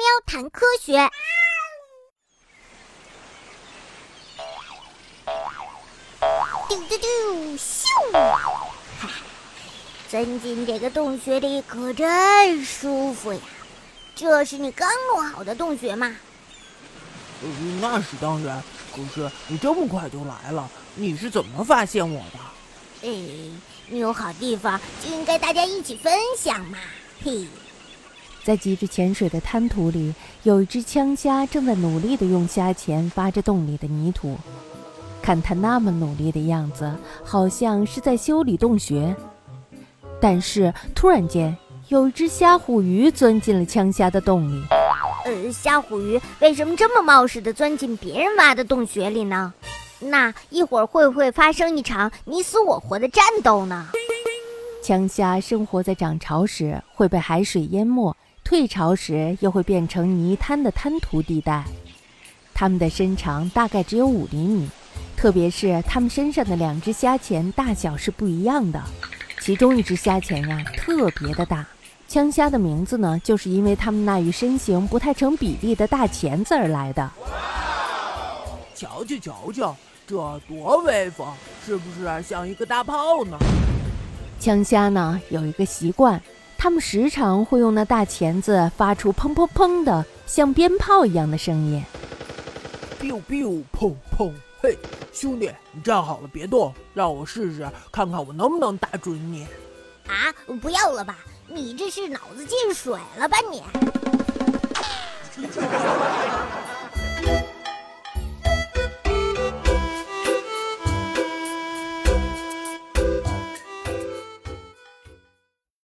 喵谈科学。嘟嘟嘟，咻！钻进这个洞穴里可真舒服呀。这是你刚弄好的洞穴吗？嗯，那是当然。可是你这么快就来了，你是怎么发现我的？哎，你有好地方就应该大家一起分享嘛。嘿，在急着潜水的滩涂里，有一只枪虾正在努力地用虾钳挖着洞里的泥土。看它那么努力的样子，好像是在修理洞穴。但是突然间，有一只虾虎鱼钻进了枪虾的洞里。呃，虾虎鱼为什么这么冒失地钻进别人挖的洞穴里呢？那一会儿会不会发生一场你死我活的战斗呢？枪虾生活在涨潮时会被海水淹没，退潮时又会变成泥滩的滩涂地带。它们的身长大概只有五厘米。特别是它们身上的两只虾钳大小是不一样的，其中一只虾钳呀特别的大。枪虾的名字呢，就是因为它们那与身形不太成比例的大钳子而来的。瞧瞧瞧瞧，这多威风，是不是像一个大炮呢？枪虾呢有一个习惯，它们时常会用那大钳子发出砰砰砰的像鞭炮一样的声音。biu biu 砰砰嘿。兄弟，你站好了，别动，让我试试，看看我能不能打准你。啊，不要了吧，你这是脑子进水了吧你？